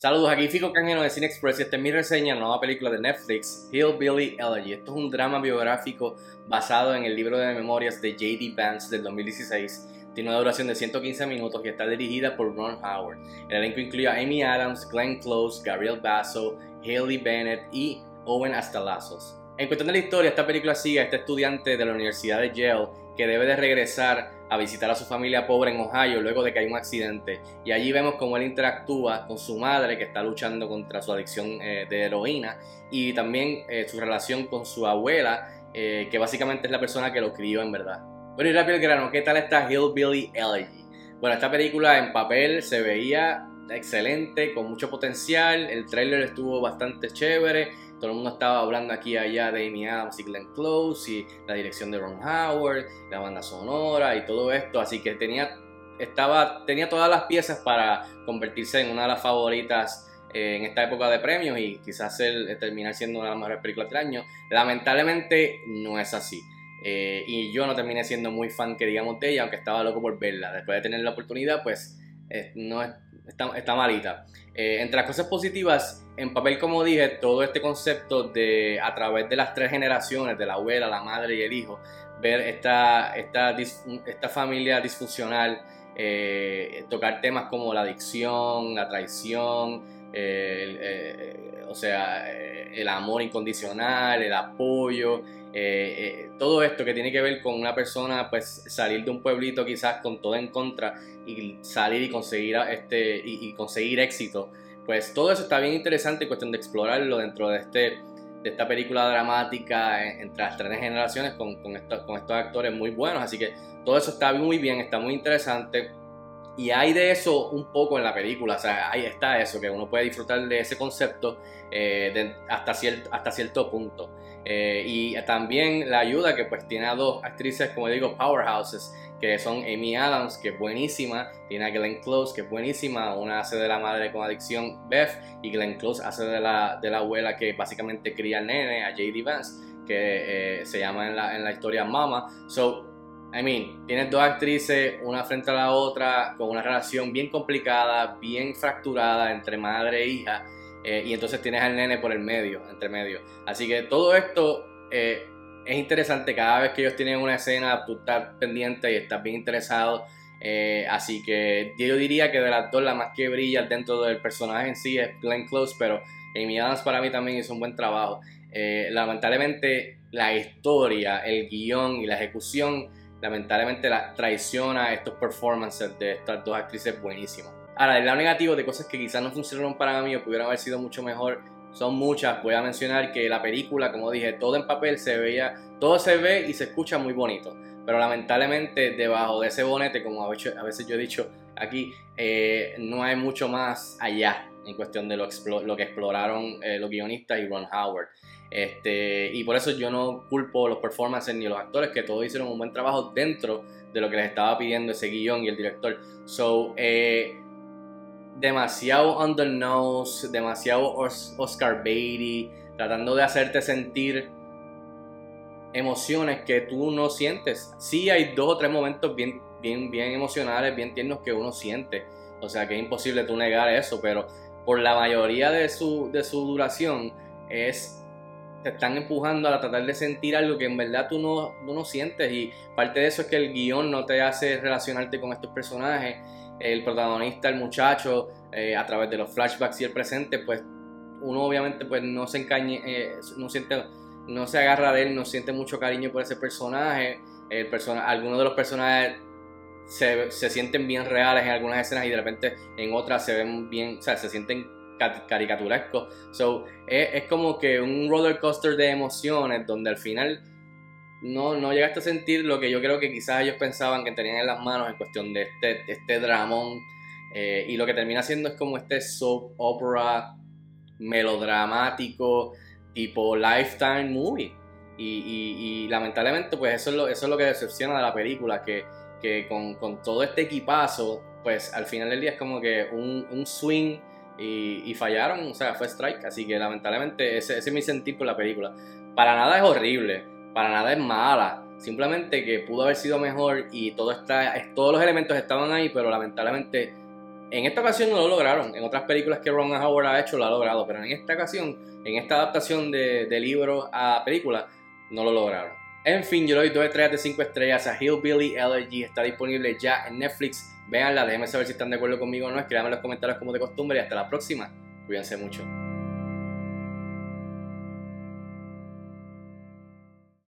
Saludos, aquí Fico Cangeno de Cine Express y esta es mi reseña de la nueva película de Netflix, Hillbilly Elegy. Esto es un drama biográfico basado en el libro de memorias de J.D. Vance del 2016. Tiene una duración de 115 minutos y está dirigida por Ron Howard. El elenco incluye a Amy Adams, Glenn Close, Gabriel Basso, Haley Bennett y Owen Astalazos. En cuestión de la historia, esta película sigue a este estudiante de la Universidad de Yale que debe de regresar a visitar a su familia pobre en Ohio luego de que hay un accidente. Y allí vemos cómo él interactúa con su madre que está luchando contra su adicción eh, de heroína y también eh, su relación con su abuela, eh, que básicamente es la persona que lo crió en verdad. Bueno y rápido el grano, ¿qué tal está Hillbilly Elegy? Bueno, esta película en papel se veía excelente, con mucho potencial, el trailer estuvo bastante chévere, todo el mundo estaba hablando aquí allá de Amy Adams y Glenn Close y la dirección de Ron Howard, la banda sonora y todo esto, así que tenía, estaba, tenía todas las piezas para convertirse en una de las favoritas eh, en esta época de premios y quizás el, terminar siendo una de las mejores películas del año. Lamentablemente no es así. Eh, y yo no terminé siendo muy fan que digamos de ella, aunque estaba loco por verla. Después de tener la oportunidad, pues eh, no está, está malita. entre las cosas positivas, en papel, como dije, todo este concepto de a través de las tres generaciones, de la abuela, la madre y el hijo, ver esta, esta, esta familia disfuncional, eh, tocar temas como la adicción, la traición, eh, o sea, eh, el amor incondicional, el apoyo, todo esto que tiene que ver con una persona, pues salir de un pueblito quizás con todo en contra y salir y conseguir, este, y conseguir éxito pues todo eso está bien interesante cuestión de explorarlo dentro de, este, de esta película dramática entre las tres generaciones con, con, con estos actores muy buenos. Así que todo eso está muy bien, está muy interesante. Y hay de eso un poco en la película, o sea, ahí está eso, que uno puede disfrutar de ese concepto eh, hasta, cierto, hasta cierto punto. Eh, y también la ayuda que pues tiene a dos actrices, como digo, powerhouses, que son Amy Adams, que es buenísima, tiene a Glenn Close, que es buenísima, una hace de la madre con adicción, Beth, y Glenn Close hace de la, de la abuela que básicamente cría al nene, a J.D. Vance, que eh, se llama en la, en la historia Mama. So, I mean, tienes dos actrices, una frente a la otra, con una relación bien complicada, bien fracturada entre madre e hija, eh, y entonces tienes al nene por el medio, entre medio. Así que todo esto... Eh, es interesante cada vez que ellos tienen una escena, tú estás pendiente y estás bien interesado. Eh, así que yo diría que de las dos la más que brilla dentro del personaje en sí es Glenn Close, pero Amy Adams para mí también hizo un buen trabajo. Lamentablemente la historia, el guion y la ejecución, lamentablemente la traiciona estos performances de estas dos actrices buenísimas. Ahora, el lado negativo de cosas que quizás no funcionaron para mí o pudieran haber sido mucho mejor son muchas. Voy a mencionar que la película, como dije, todo en papel se veía, todo se ve y se escucha muy bonito. Pero lamentablemente debajo de ese bonete, como a veces yo he dicho aquí, eh, no hay mucho más allá en cuestión de lo, que exploraron eh, los guionistas y Ron Howard. Este, y por eso yo no culpo los performances ni los actores, que todos hicieron un buen trabajo dentro de lo que les estaba pidiendo ese guion y el director. So, eh, demasiado on the nose, demasiado Oscar Beatty, tratando de hacerte sentir emociones que tú no sientes. Sí hay dos o tres momentos bien, bien, bien emocionales, bien tiernos que uno siente. O sea que es imposible tú negar eso, pero por la mayoría de su, de su duración es te están empujando a tratar de sentir algo que en verdad tú no, tú no sientes y parte de eso es que el guion no te hace relacionarte con estos personajes el protagonista, el muchacho, eh, a través de los flashbacks y el presente, pues uno obviamente pues no se encañe, eh, no siente, no se agarra de él, no siente mucho cariño por ese personaje. El persona, algunos de los personajes se, sienten bien reales en algunas escenas y de repente en otras se ven bien, o sea, se sienten caricaturescos. So, es, como que un roller coaster de emociones donde al final no, no llegaste a sentir lo que yo creo que quizás ellos pensaban que tenían en las manos en cuestión de este, este dramón. Eh, y lo que termina siendo es como este soap opera melodramático, tipo lifetime movie. Y, lamentablemente, pues eso es, lo, eso es lo que decepciona de la película, que, con, todo este equipazo, pues al final del día es como que un, swing y, fallaron, o sea, fue strike. Así que lamentablemente ese, ese es mi sentir por la película. Para nada es horrible para nada es mala. Simplemente que pudo haber sido mejor y todo está, todos los elementos estaban ahí, pero lamentablemente En esta ocasión no lo lograron. En otras películas que Ron Howard ha hecho lo ha logrado, pero en esta ocasión, en esta adaptación de, de libro a película, no lo lograron. En fin, yo le doy 2 estrellas de 5 estrellas a Hillbilly Elegy. Está disponible ya en Netflix. Véanla, déjenme saber si están de acuerdo conmigo o no. Escríbanme en los comentarios como de costumbre y hasta la próxima. Cuídense mucho.